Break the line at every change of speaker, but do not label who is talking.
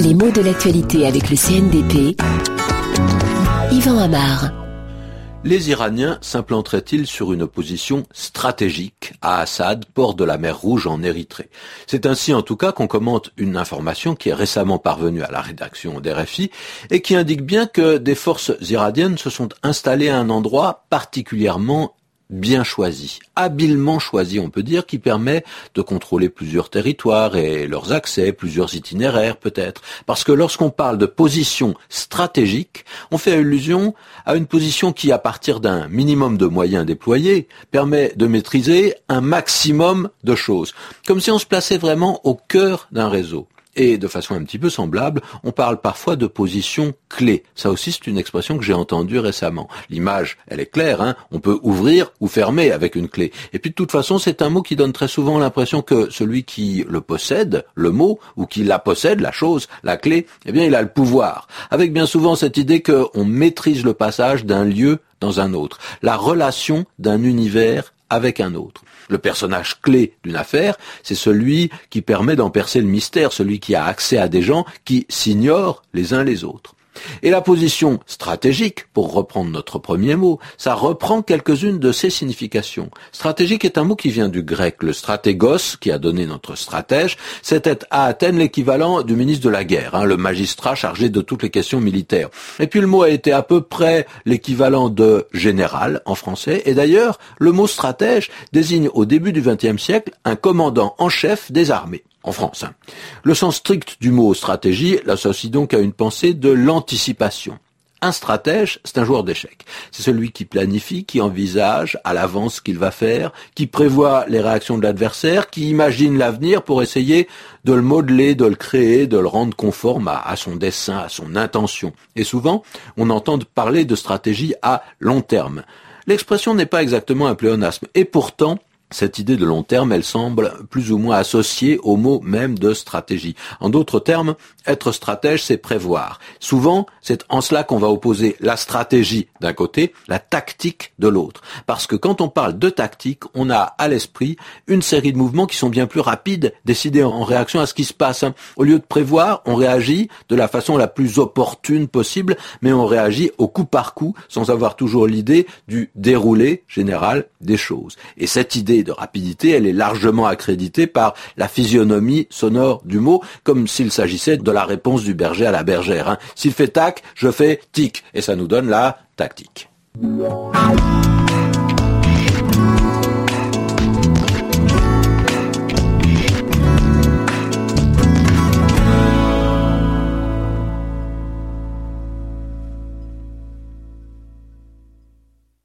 Les mots de l'actualité avec le CNDP. Yvan Amar.
Les Iraniens s'implanteraient-ils sur une position stratégique à Assad, port de la mer Rouge en Érythrée? C'est ainsi en tout cas qu'on commente une information qui est récemment parvenue à la rédaction d'RFI et qui indique bien que des forces iraniennes se sont installées à un endroit particulièrement bien choisi, habilement choisi on peut dire, qui permet de contrôler plusieurs territoires et leurs accès, plusieurs itinéraires peut-être. Parce que lorsqu'on parle de position stratégique, on fait allusion à une position qui, à partir d'un minimum de moyens déployés, permet de maîtriser un maximum de choses. Comme si on se plaçait vraiment au cœur d'un réseau. Et de façon un petit peu semblable, on parle parfois de position clé. Ça aussi, c'est une expression que j'ai entendue récemment. L'image, elle est claire, hein on peut ouvrir ou fermer avec une clé. Et puis de toute façon, c'est un mot qui donne très souvent l'impression que celui qui le possède, le mot, ou qui la possède, la chose, la clé, eh bien, il a le pouvoir. Avec bien souvent cette idée qu'on maîtrise le passage d'un lieu dans un autre, la relation d'un univers avec un autre. Le personnage clé d'une affaire, c'est celui qui permet d'en percer le mystère, celui qui a accès à des gens qui s'ignorent les uns les autres. Et la position stratégique, pour reprendre notre premier mot, ça reprend quelques-unes de ses significations. Stratégique est un mot qui vient du grec. Le stratégos, qui a donné notre stratège, c'était à Athènes l'équivalent du ministre de la guerre, hein, le magistrat chargé de toutes les questions militaires. Et puis le mot a été à peu près l'équivalent de général en français. Et d'ailleurs, le mot stratège désigne au début du XXe siècle un commandant en chef des armées en France. Le sens strict du mot stratégie l'associe donc à une pensée de l'anticipation. Un stratège, c'est un joueur d'échecs. C'est celui qui planifie, qui envisage à l'avance ce qu'il va faire, qui prévoit les réactions de l'adversaire, qui imagine l'avenir pour essayer de le modeler, de le créer, de le rendre conforme à, à, son dessin, à son intention. Et souvent, on entend parler de stratégie à long terme. L'expression n'est pas exactement un pléonasme. Et pourtant, cette idée de long terme, elle semble plus ou moins associée au mot même de stratégie. En d'autres termes, être stratège, c'est prévoir. Souvent, c'est en cela qu'on va opposer la stratégie d'un côté, la tactique de l'autre. Parce que quand on parle de tactique, on a à l'esprit une série de mouvements qui sont bien plus rapides, décidés en réaction à ce qui se passe. Au lieu de prévoir, on réagit de la façon la plus opportune possible, mais on réagit au coup par coup, sans avoir toujours l'idée du déroulé général des choses. Et cette idée de rapidité, elle est largement accréditée par la physionomie sonore du mot, comme s'il s'agissait de la réponse du berger à la bergère. Hein. S'il fait tac, je fais tic, et ça nous donne la tactique.